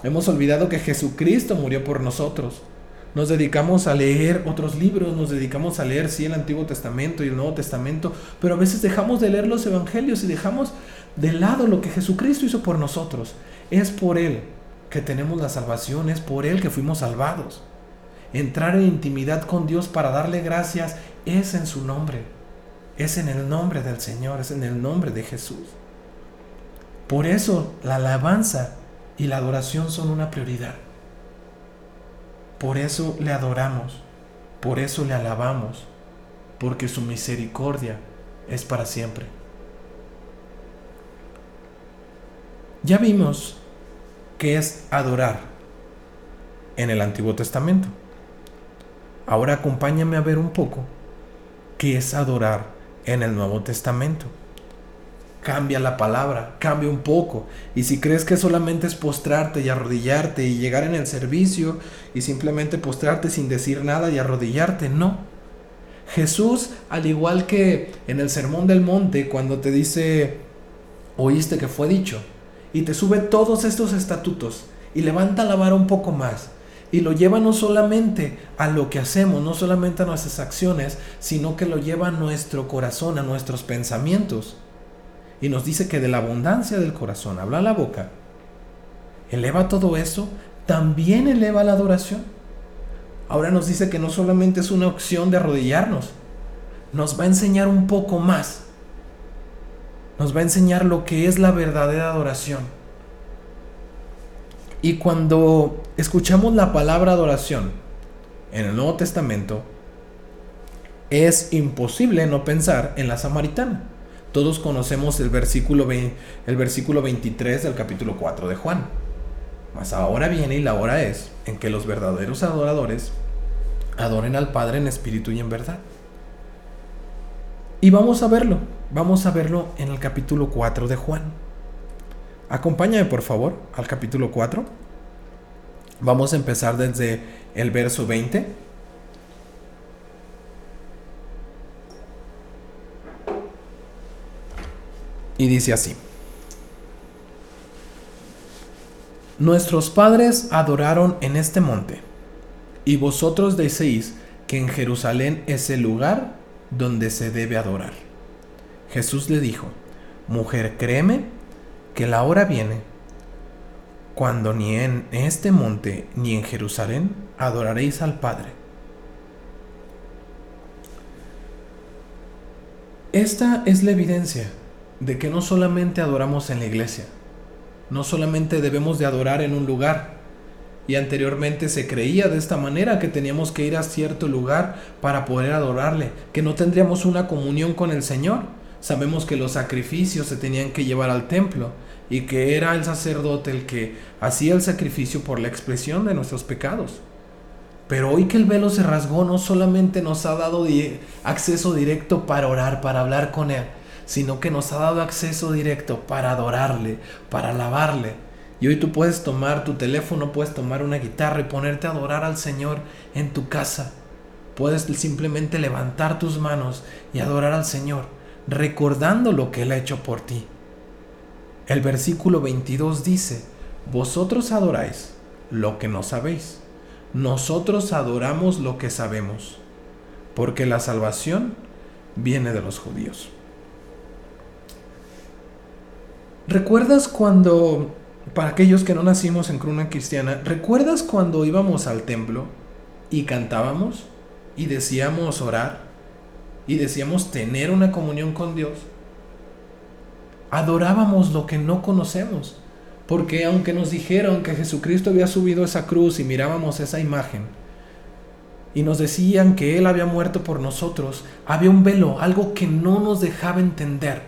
Hemos olvidado que Jesucristo murió por nosotros. Nos dedicamos a leer otros libros, nos dedicamos a leer, sí, el Antiguo Testamento y el Nuevo Testamento, pero a veces dejamos de leer los Evangelios y dejamos de lado lo que Jesucristo hizo por nosotros. Es por Él que tenemos la salvación, es por Él que fuimos salvados. Entrar en intimidad con Dios para darle gracias es en su nombre, es en el nombre del Señor, es en el nombre de Jesús. Por eso la alabanza y la adoración son una prioridad. Por eso le adoramos, por eso le alabamos, porque su misericordia es para siempre. Ya vimos que es adorar en el Antiguo Testamento. Ahora acompáñame a ver un poco qué es adorar en el Nuevo Testamento. Cambia la palabra, cambia un poco. Y si crees que solamente es postrarte y arrodillarte y llegar en el servicio y simplemente postrarte sin decir nada y arrodillarte, no. Jesús, al igual que en el Sermón del Monte, cuando te dice, oíste que fue dicho, y te sube todos estos estatutos y levanta la vara un poco más y lo lleva no solamente a lo que hacemos, no solamente a nuestras acciones, sino que lo lleva a nuestro corazón, a nuestros pensamientos. Y nos dice que de la abundancia del corazón habla la boca. Eleva todo eso, también eleva la adoración. Ahora nos dice que no solamente es una opción de arrodillarnos, nos va a enseñar un poco más nos va a enseñar lo que es la verdadera adoración. Y cuando escuchamos la palabra adoración en el Nuevo Testamento, es imposible no pensar en la samaritana. Todos conocemos el versículo, el versículo 23 del capítulo 4 de Juan. Mas ahora viene y la hora es en que los verdaderos adoradores adoren al Padre en espíritu y en verdad. Y vamos a verlo, vamos a verlo en el capítulo 4 de Juan. Acompáñame por favor al capítulo 4. Vamos a empezar desde el verso 20. Y dice así. Nuestros padres adoraron en este monte, y vosotros decís que en Jerusalén es el lugar donde se debe adorar. Jesús le dijo, Mujer, créeme que la hora viene cuando ni en este monte ni en Jerusalén adoraréis al Padre. Esta es la evidencia de que no solamente adoramos en la iglesia, no solamente debemos de adorar en un lugar, y anteriormente se creía de esta manera que teníamos que ir a cierto lugar para poder adorarle, que no tendríamos una comunión con el Señor. Sabemos que los sacrificios se tenían que llevar al templo y que era el sacerdote el que hacía el sacrificio por la expresión de nuestros pecados. Pero hoy que el velo se rasgó, no solamente nos ha dado acceso directo para orar, para hablar con Él, sino que nos ha dado acceso directo para adorarle, para alabarle, y hoy tú puedes tomar tu teléfono, puedes tomar una guitarra y ponerte a adorar al Señor en tu casa. Puedes simplemente levantar tus manos y adorar al Señor, recordando lo que Él ha hecho por ti. El versículo 22 dice, vosotros adoráis lo que no sabéis, nosotros adoramos lo que sabemos, porque la salvación viene de los judíos. ¿Recuerdas cuando para aquellos que no nacimos en cruna cristiana, ¿recuerdas cuando íbamos al templo y cantábamos y decíamos orar y decíamos tener una comunión con Dios? Adorábamos lo que no conocemos, porque aunque nos dijeron que Jesucristo había subido esa cruz y mirábamos esa imagen, y nos decían que Él había muerto por nosotros, había un velo, algo que no nos dejaba entender.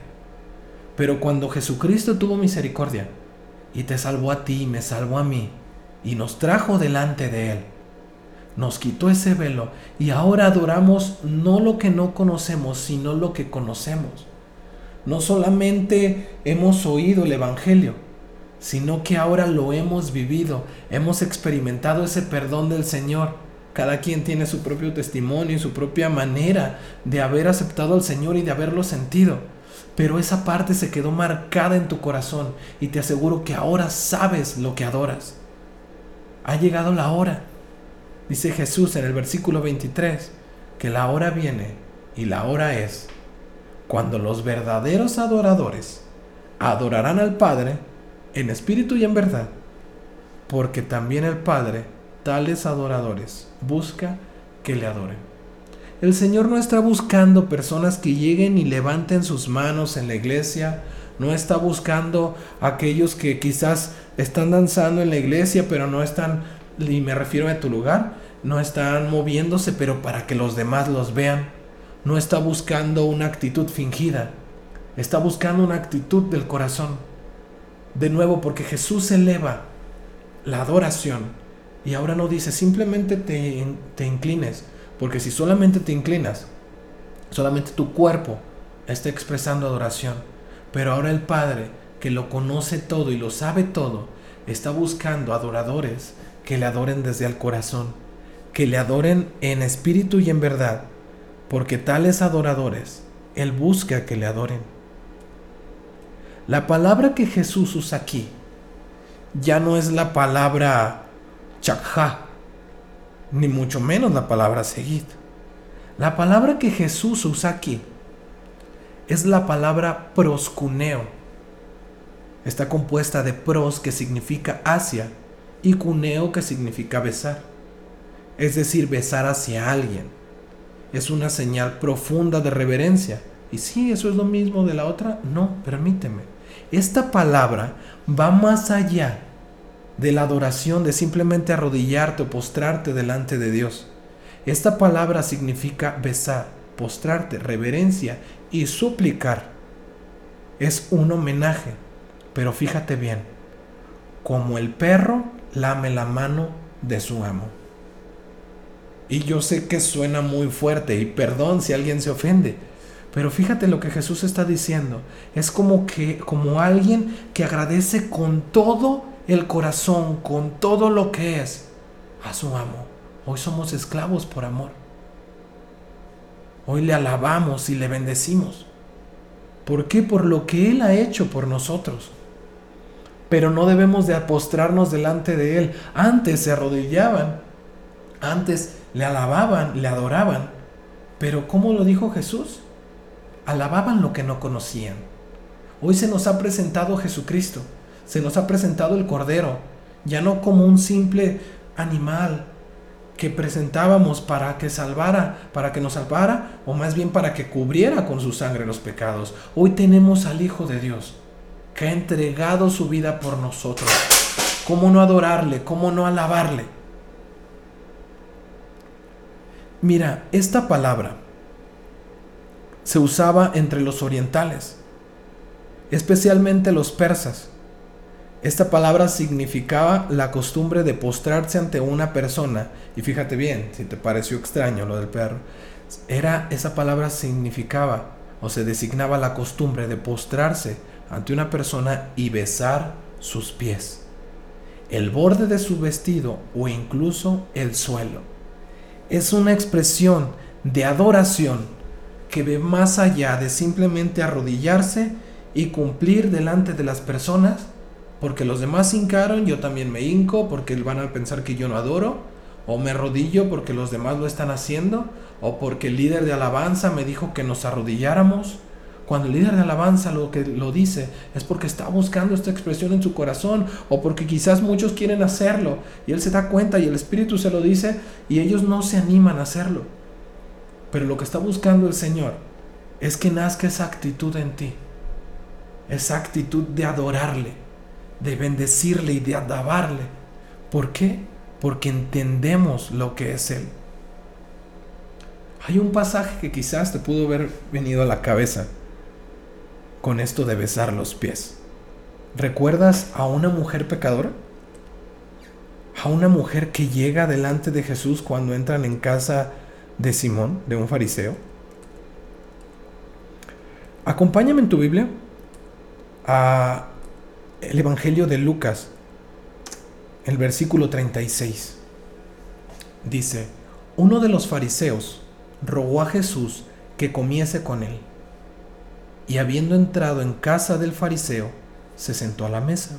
Pero cuando Jesucristo tuvo misericordia y te salvó a ti y me salvó a mí, y nos trajo delante de Él, nos quitó ese velo y ahora adoramos no lo que no conocemos, sino lo que conocemos. No solamente hemos oído el Evangelio, sino que ahora lo hemos vivido, hemos experimentado ese perdón del Señor cada quien tiene su propio testimonio y su propia manera de haber aceptado al Señor y de haberlo sentido. Pero esa parte se quedó marcada en tu corazón y te aseguro que ahora sabes lo que adoras. Ha llegado la hora. Dice Jesús en el versículo 23 que la hora viene y la hora es cuando los verdaderos adoradores adorarán al Padre en espíritu y en verdad, porque también el Padre tales adoradores busca que le adoren. El Señor no está buscando personas que lleguen y levanten sus manos en la iglesia, no está buscando aquellos que quizás están danzando en la iglesia, pero no están, y me refiero a tu lugar, no están moviéndose, pero para que los demás los vean. No está buscando una actitud fingida, está buscando una actitud del corazón. De nuevo, porque Jesús eleva la adoración y ahora no dice, simplemente te, te inclines, porque si solamente te inclinas, solamente tu cuerpo está expresando adoración. Pero ahora el Padre, que lo conoce todo y lo sabe todo, está buscando adoradores que le adoren desde el corazón, que le adoren en espíritu y en verdad, porque tales adoradores Él busca que le adoren. La palabra que Jesús usa aquí ya no es la palabra chakha, ni mucho menos la palabra seguid. La palabra que Jesús usa aquí es la palabra proscuneo. Está compuesta de pros que significa hacia y cuneo que significa besar. Es decir, besar hacia alguien. Es una señal profunda de reverencia. Y si eso es lo mismo de la otra, no, permíteme. Esta palabra va más allá de la adoración, de simplemente arrodillarte o postrarte delante de Dios. Esta palabra significa besar, postrarte, reverencia y suplicar. Es un homenaje, pero fíjate bien, como el perro lame la mano de su amo. Y yo sé que suena muy fuerte y perdón si alguien se ofende, pero fíjate lo que Jesús está diciendo. Es como que como alguien que agradece con todo el corazón con todo lo que es a su amo. Hoy somos esclavos por amor. Hoy le alabamos y le bendecimos. ¿Por qué? Por lo que Él ha hecho por nosotros. Pero no debemos de apostrarnos delante de Él. Antes se arrodillaban, antes le alababan, le adoraban. Pero ¿cómo lo dijo Jesús? Alababan lo que no conocían. Hoy se nos ha presentado Jesucristo se nos ha presentado el Cordero, ya no como un simple animal que presentábamos para que salvara, para que nos salvara, o más bien para que cubriera con su sangre los pecados. Hoy tenemos al Hijo de Dios, que ha entregado su vida por nosotros. ¿Cómo no adorarle? ¿Cómo no alabarle? Mira, esta palabra se usaba entre los orientales, especialmente los persas. Esta palabra significaba la costumbre de postrarse ante una persona. Y fíjate bien, si te pareció extraño lo del perro, era esa palabra significaba o se designaba la costumbre de postrarse ante una persona y besar sus pies, el borde de su vestido o incluso el suelo. Es una expresión de adoración que ve más allá de simplemente arrodillarse y cumplir delante de las personas porque los demás hincaron, yo también me hinco porque van a pensar que yo no adoro, o me arrodillo porque los demás lo están haciendo, o porque el líder de alabanza me dijo que nos arrodilláramos. Cuando el líder de alabanza lo que lo dice es porque está buscando esta expresión en su corazón o porque quizás muchos quieren hacerlo y él se da cuenta y el Espíritu se lo dice y ellos no se animan a hacerlo. Pero lo que está buscando el Señor es que nazca esa actitud en ti, esa actitud de adorarle, de bendecirle y de alabarle. ¿Por qué? Porque entendemos lo que es Él. Hay un pasaje que quizás te pudo haber venido a la cabeza con esto de besar los pies. ¿Recuerdas a una mujer pecadora? A una mujer que llega delante de Jesús cuando entran en casa de Simón, de un fariseo. Acompáñame en tu Biblia a el Evangelio de Lucas, el versículo 36. Dice, uno de los fariseos rogó a Jesús que comiese con él y habiendo entrado en casa del fariseo, se sentó a la mesa.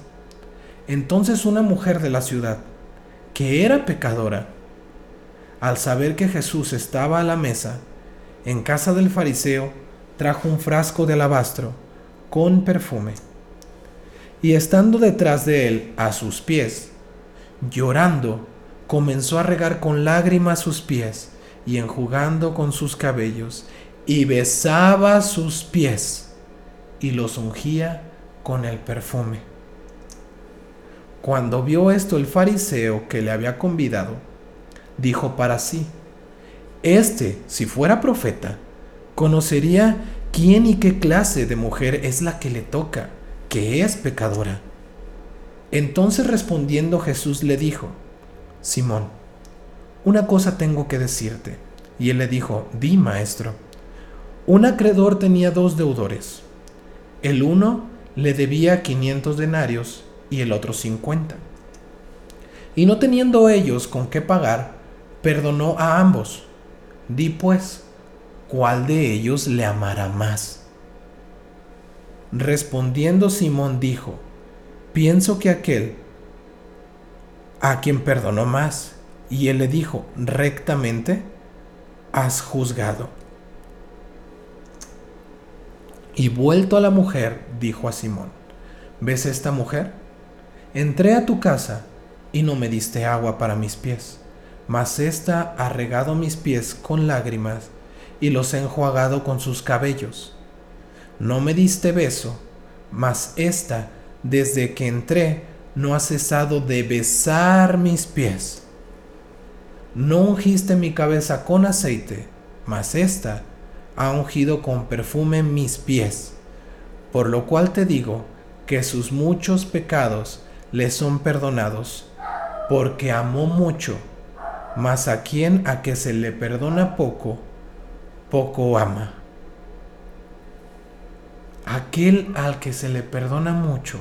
Entonces una mujer de la ciudad, que era pecadora, al saber que Jesús estaba a la mesa, en casa del fariseo, trajo un frasco de alabastro con perfume. Y estando detrás de él a sus pies, llorando, comenzó a regar con lágrimas sus pies y enjugando con sus cabellos y besaba sus pies y los ungía con el perfume. Cuando vio esto el fariseo que le había convidado, dijo para sí, Este, si fuera profeta, conocería quién y qué clase de mujer es la que le toca, que es pecadora. Entonces respondiendo Jesús le dijo, Simón, una cosa tengo que decirte. Y él le dijo, di maestro. Un acreedor tenía dos deudores. El uno le debía 500 denarios y el otro 50. Y no teniendo ellos con qué pagar, perdonó a ambos. Di pues, ¿cuál de ellos le amará más? Respondiendo Simón dijo, pienso que aquel a quien perdonó más. Y él le dijo, rectamente has juzgado. Y vuelto a la mujer, dijo a Simón, ¿ves esta mujer? Entré a tu casa y no me diste agua para mis pies, mas ésta ha regado mis pies con lágrimas y los ha enjuagado con sus cabellos. No me diste beso, mas ésta, desde que entré, no ha cesado de besar mis pies. No ungiste mi cabeza con aceite, mas ésta ha ungido con perfume mis pies, por lo cual te digo que sus muchos pecados le son perdonados, porque amó mucho, mas a quien a que se le perdona poco, poco ama. Aquel al que se le perdona mucho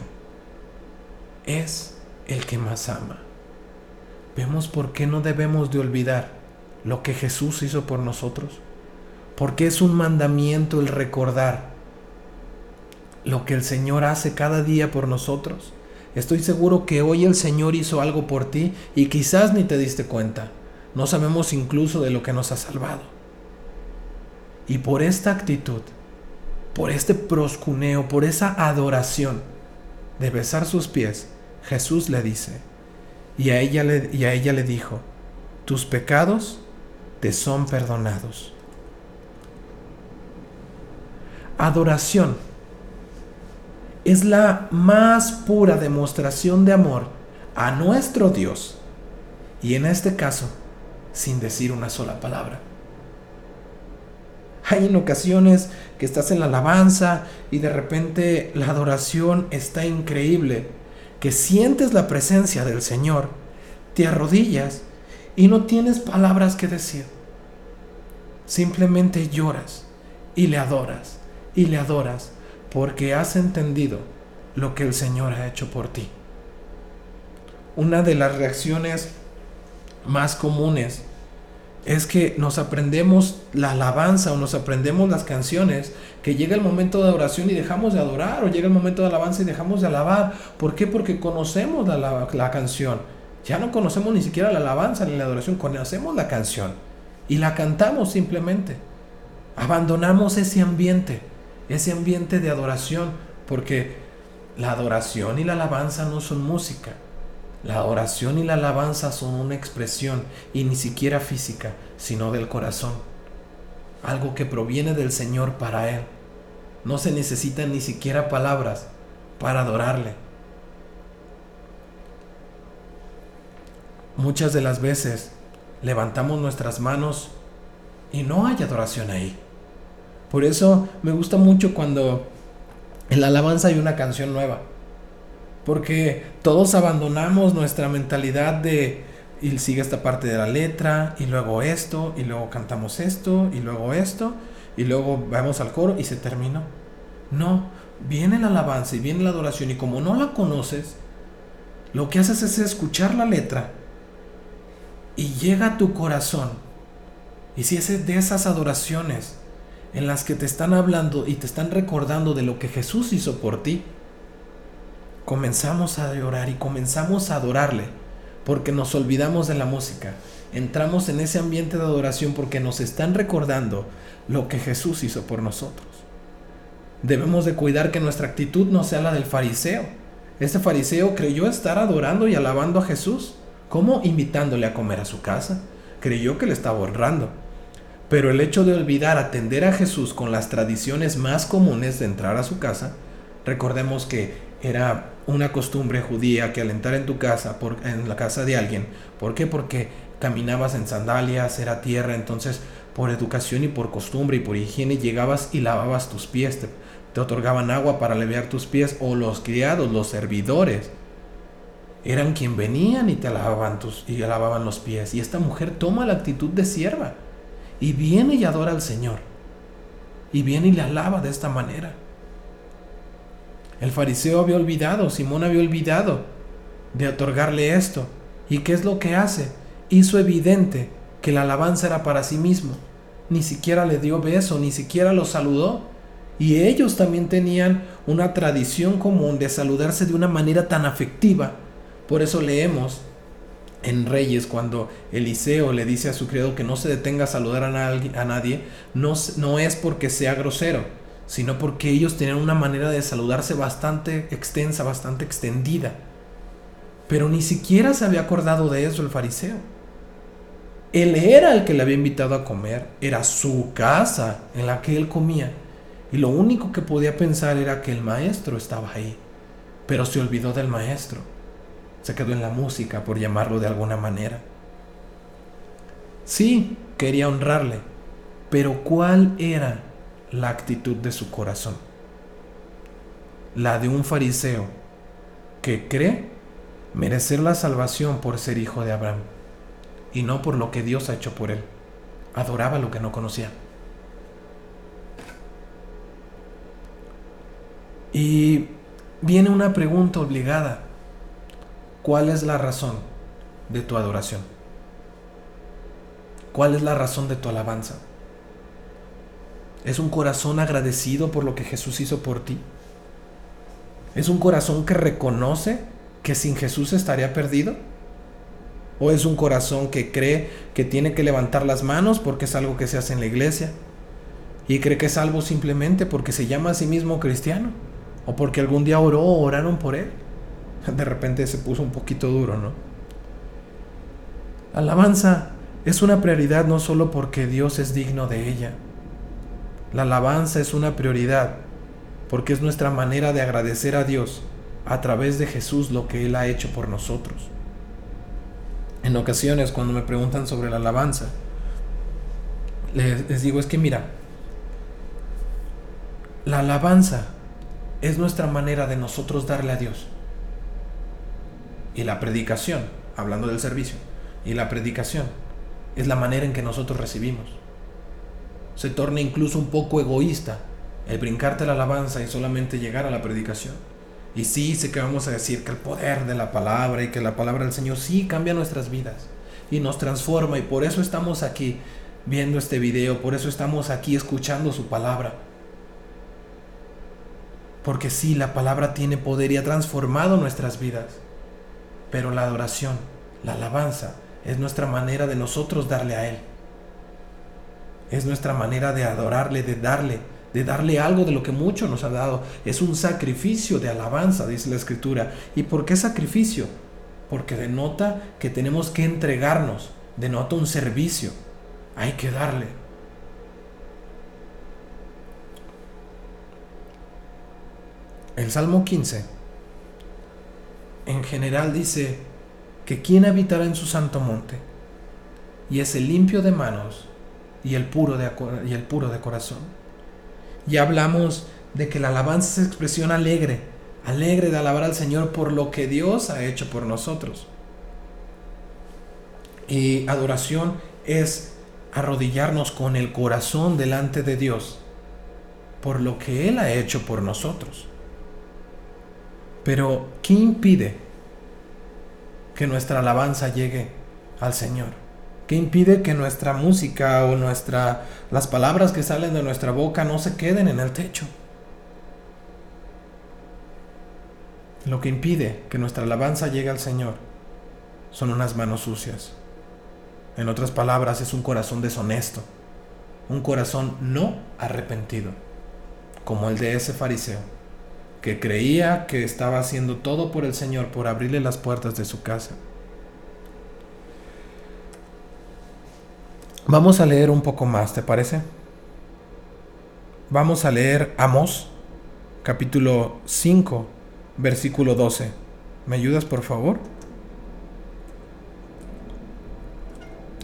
es el que más ama. Vemos por qué no debemos de olvidar lo que Jesús hizo por nosotros porque es un mandamiento el recordar lo que el Señor hace cada día por nosotros. Estoy seguro que hoy el Señor hizo algo por ti y quizás ni te diste cuenta. No sabemos incluso de lo que nos ha salvado. Y por esta actitud, por este proscuneo, por esa adoración de besar sus pies, Jesús le dice, y a ella le, y a ella le dijo, tus pecados te son perdonados adoración es la más pura demostración de amor a nuestro Dios y en este caso sin decir una sola palabra. Hay en ocasiones que estás en la alabanza y de repente la adoración está increíble, que sientes la presencia del Señor, te arrodillas y no tienes palabras que decir. Simplemente lloras y le adoras y le adoras porque has entendido lo que el Señor ha hecho por ti. Una de las reacciones más comunes es que nos aprendemos la alabanza o nos aprendemos las canciones, que llega el momento de adoración y dejamos de adorar, o llega el momento de alabanza y dejamos de alabar. ¿Por qué? Porque conocemos la, la canción. Ya no conocemos ni siquiera la alabanza ni la adoración, conocemos la canción y la cantamos simplemente. Abandonamos ese ambiente ese ambiente de adoración, porque la adoración y la alabanza no son música. La adoración y la alabanza son una expresión, y ni siquiera física, sino del corazón. Algo que proviene del Señor para Él. No se necesitan ni siquiera palabras para adorarle. Muchas de las veces levantamos nuestras manos y no hay adoración ahí. Por eso me gusta mucho cuando en la alabanza hay una canción nueva. Porque todos abandonamos nuestra mentalidad de y sigue esta parte de la letra y luego esto y luego cantamos esto y luego esto y luego vamos al coro y se terminó. No, viene la alabanza y viene la adoración y como no la conoces, lo que haces es escuchar la letra y llega a tu corazón. Y si es de esas adoraciones en las que te están hablando y te están recordando de lo que Jesús hizo por ti, comenzamos a llorar y comenzamos a adorarle porque nos olvidamos de la música. Entramos en ese ambiente de adoración porque nos están recordando lo que Jesús hizo por nosotros. Debemos de cuidar que nuestra actitud no sea la del fariseo. Este fariseo creyó estar adorando y alabando a Jesús, como invitándole a comer a su casa. Creyó que le estaba honrando. Pero el hecho de olvidar atender a Jesús con las tradiciones más comunes de entrar a su casa, recordemos que era una costumbre judía que al entrar en tu casa, por, en la casa de alguien, ¿por qué? Porque caminabas en sandalias, era tierra, entonces por educación y por costumbre y por higiene llegabas y lavabas tus pies, te, otorgaban agua para aliviar tus pies o los criados, los servidores, eran quien venían y te lavaban tus y lavaban los pies y esta mujer toma la actitud de sierva y viene y adora al Señor. Y viene y le alaba de esta manera. El fariseo había olvidado, Simón había olvidado de otorgarle esto. ¿Y qué es lo que hace? Hizo evidente que la alabanza era para sí mismo. Ni siquiera le dio beso, ni siquiera lo saludó. Y ellos también tenían una tradición común de saludarse de una manera tan afectiva. Por eso leemos en Reyes, cuando Eliseo le dice a su criado que no se detenga a saludar a, nadie, no, no es porque sea grosero, sino porque ellos tenían una manera de saludarse bastante extensa, bastante extendida. Pero ni siquiera se había acordado de eso el fariseo. Él era el que le había invitado a comer, era su casa en la que él comía. Y lo único que podía pensar era que el maestro estaba ahí. Pero se olvidó del maestro se quedó en la música, por llamarlo de alguna manera. Sí, quería honrarle, pero ¿cuál era la actitud de su corazón? La de un fariseo que cree merecer la salvación por ser hijo de Abraham y no por lo que Dios ha hecho por él. Adoraba lo que no conocía. Y viene una pregunta obligada. ¿Cuál es la razón de tu adoración? ¿Cuál es la razón de tu alabanza? ¿Es un corazón agradecido por lo que Jesús hizo por ti? ¿Es un corazón que reconoce que sin Jesús estaría perdido? ¿O es un corazón que cree que tiene que levantar las manos porque es algo que se hace en la iglesia? ¿Y cree que es salvo simplemente porque se llama a sí mismo cristiano? ¿O porque algún día oró o oraron por él? *laughs* de repente se puso un poquito duro, ¿no? alabanza es una prioridad no solo porque Dios es digno de ella. La alabanza es una prioridad porque es nuestra manera de agradecer a Dios a través de Jesús lo que Él ha hecho por nosotros. En ocasiones cuando me preguntan sobre la alabanza, les, les digo es que mira, la alabanza es nuestra manera de nosotros darle a Dios y la predicación, hablando del servicio, y la predicación es la manera en que nosotros recibimos. Se torna incluso un poco egoísta el brincarte la alabanza y solamente llegar a la predicación. Y sí, sé que vamos a decir que el poder de la palabra y que la palabra del Señor sí cambia nuestras vidas y nos transforma y por eso estamos aquí viendo este video, por eso estamos aquí escuchando su palabra. Porque sí, la palabra tiene poder y ha transformado nuestras vidas. Pero la adoración, la alabanza, es nuestra manera de nosotros darle a Él. Es nuestra manera de adorarle, de darle de darle algo de lo que mucho nos ha dado. Es un sacrificio de alabanza, dice la escritura. ¿Y por qué sacrificio? Porque denota que tenemos que entregarnos, denota un servicio. Hay que darle. El Salmo 15 en general dice que quien habitará en su santo monte y es el limpio de manos y el puro de, el puro de corazón. Ya hablamos de que la alabanza es expresión alegre, alegre de alabar al Señor por lo que Dios ha hecho por nosotros. Y adoración es arrodillarnos con el corazón delante de Dios por lo que Él ha hecho por nosotros. Pero, ¿qué impide que nuestra alabanza llegue al Señor? ¿Qué impide que nuestra música o nuestra, las palabras que salen de nuestra boca no se queden en el techo? Lo que impide que nuestra alabanza llegue al Señor son unas manos sucias. En otras palabras, es un corazón deshonesto, un corazón no arrepentido, como el de ese fariseo que creía que estaba haciendo todo por el Señor, por abrirle las puertas de su casa. Vamos a leer un poco más, ¿te parece? Vamos a leer Amos, capítulo 5, versículo 12. ¿Me ayudas, por favor?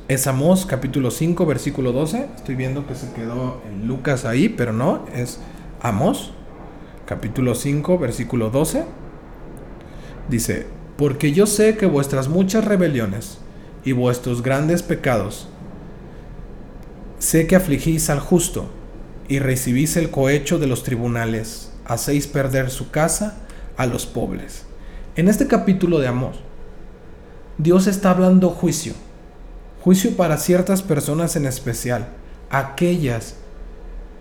Es Amos, capítulo 5, versículo 12. Estoy viendo que se quedó en Lucas ahí, pero no, es Amos capítulo 5, versículo 12, dice, porque yo sé que vuestras muchas rebeliones y vuestros grandes pecados, sé que afligís al justo y recibís el cohecho de los tribunales, hacéis perder su casa a los pobres. En este capítulo de amor, Dios está hablando juicio, juicio para ciertas personas en especial, aquellas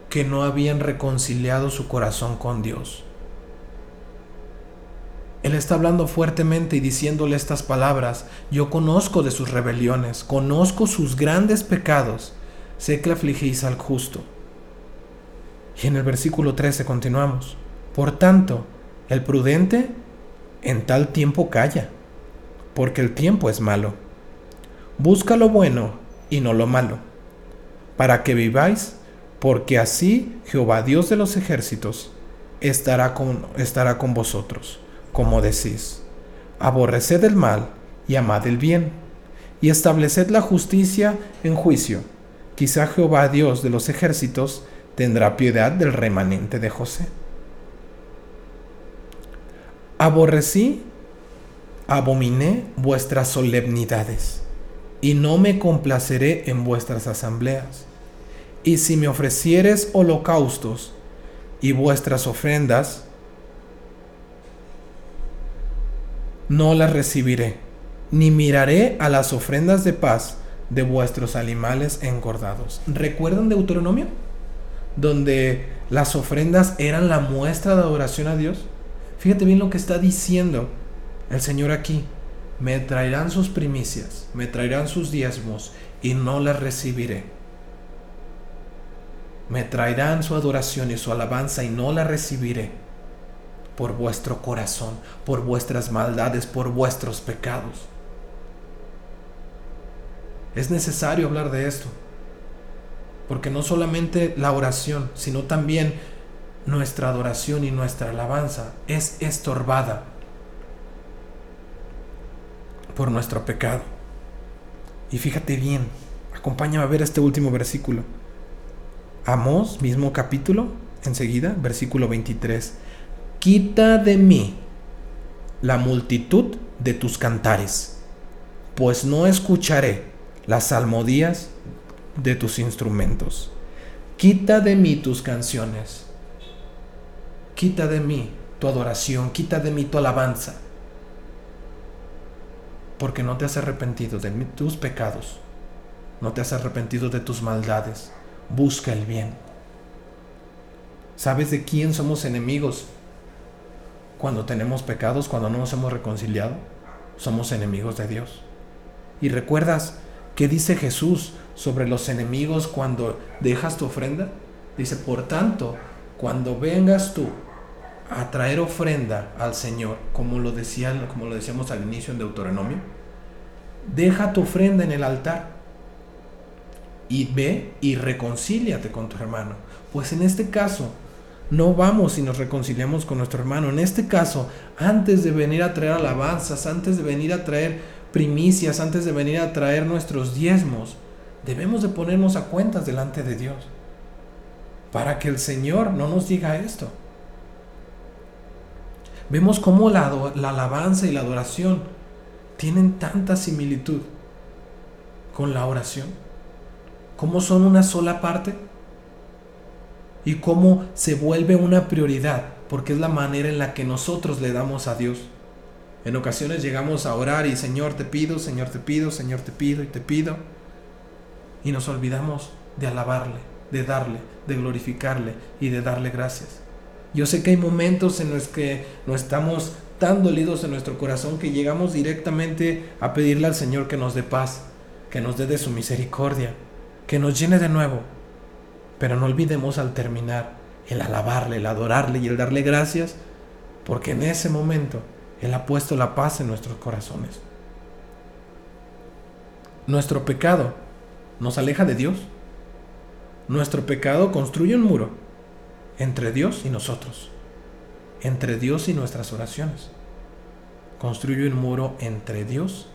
que no habían reconciliado su corazón con Dios. Él está hablando fuertemente y diciéndole estas palabras, yo conozco de sus rebeliones, conozco sus grandes pecados, sé que afligís al justo. Y en el versículo 13 continuamos, por tanto, el prudente en tal tiempo calla, porque el tiempo es malo. Busca lo bueno y no lo malo, para que viváis porque así Jehová Dios de los ejércitos estará con, estará con vosotros, como decís. Aborreced el mal y amad el bien, y estableced la justicia en juicio. Quizá Jehová Dios de los ejércitos tendrá piedad del remanente de José. Aborrecí, abominé vuestras solemnidades, y no me complaceré en vuestras asambleas y si me ofrecieres holocaustos y vuestras ofrendas, no las recibiré, ni miraré a las ofrendas de paz de vuestros animales engordados. ¿Recuerdan Deuteronomio? Donde las ofrendas eran la muestra de adoración a Dios. Fíjate bien lo que está diciendo el Señor aquí. Me traerán sus primicias, me traerán sus diezmos y no las recibiré me traerán su adoración y su alabanza y no la recibiré por vuestro corazón, por vuestras maldades, por vuestros pecados. Es necesario hablar de esto, porque no solamente la oración, sino también nuestra adoración y nuestra alabanza es estorbada por nuestro pecado. Y fíjate bien, acompáñame a ver este último versículo. Amós, mismo capítulo, enseguida, versículo 23. Quita de mí la multitud de tus cantares, pues no escucharé las salmodías de tus instrumentos. Quita de mí tus canciones. Quita de mí tu adoración, quita de mí tu alabanza. Porque no te has arrepentido de tus pecados, no te has arrepentido de tus maldades busca el bien. ¿Sabes de quién somos enemigos? Cuando tenemos pecados, cuando no nos hemos reconciliado, somos enemigos de Dios. ¿Y recuerdas qué dice Jesús sobre los enemigos cuando dejas tu ofrenda? Dice, por tanto, cuando vengas tú a traer ofrenda al Señor, como lo, decía, como lo decíamos al inicio en Deuteronomio, deja tu ofrenda en el altar y ve y reconcíliate con tu hermano. Pues en este caso, no vamos y nos reconciliamos con nuestro hermano. En este caso, antes de venir a traer alabanzas, antes de venir a traer primicias, antes de venir a traer nuestros diezmos, debemos de ponernos a cuentas delante de Dios. Para que el Señor no nos diga esto. Vemos cómo la, la alabanza y la adoración tienen tanta similitud con la oración. Cómo son una sola parte y cómo se vuelve una prioridad, porque es la manera en la que nosotros le damos a Dios. En ocasiones llegamos a orar y Señor te pido, Señor te pido, Señor te pido y te pido. Y nos olvidamos de alabarle, de darle, de glorificarle y de darle gracias. Yo sé que hay momentos en los que no estamos tan dolidos en nuestro corazón que llegamos directamente a pedirle al Señor que nos dé paz, que nos dé de su misericordia, que nos llene de nuevo. Pero no olvidemos al terminar el alabarle, el adorarle y el darle gracias, porque en ese momento Él ha puesto la paz en nuestros corazones. Nuestro pecado nos aleja de Dios. Nuestro pecado construye un muro entre Dios y nosotros, entre Dios y nuestras oraciones. Construye un muro entre Dios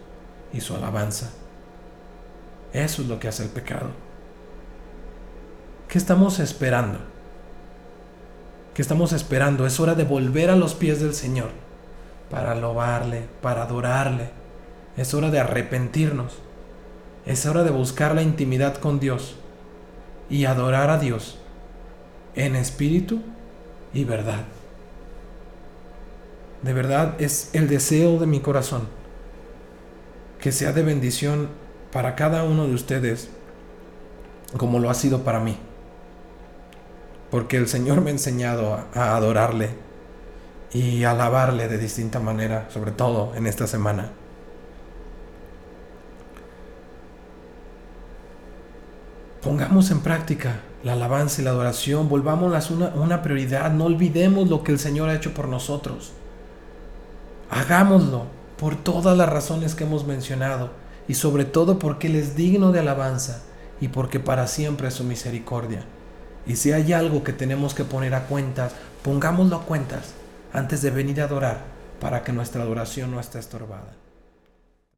y su alabanza. Eso es lo que hace el pecado. ¿Qué estamos esperando? ¿Qué estamos esperando? Es hora de volver a los pies del Señor para alabarle, para adorarle. Es hora de arrepentirnos. Es hora de buscar la intimidad con Dios y adorar a Dios en espíritu y verdad. De verdad es el deseo de mi corazón que sea de bendición para cada uno de ustedes como lo ha sido para mí porque el Señor me ha enseñado a, adorarle y alabarle de distinta manera, sobre todo en esta semana. Pongamos en práctica la alabanza y la adoración, volvámoslas una, una prioridad, no olvidemos lo que el Señor ha hecho por nosotros. Hagámoslo por todas las razones que hemos mencionado y sobre todo porque Él es digno de alabanza y porque para siempre es su misericordia. Y si hay algo que tenemos que poner a cuentas, pongámoslo a cuentas antes de venir a adorar para que nuestra adoración no esté estorbada.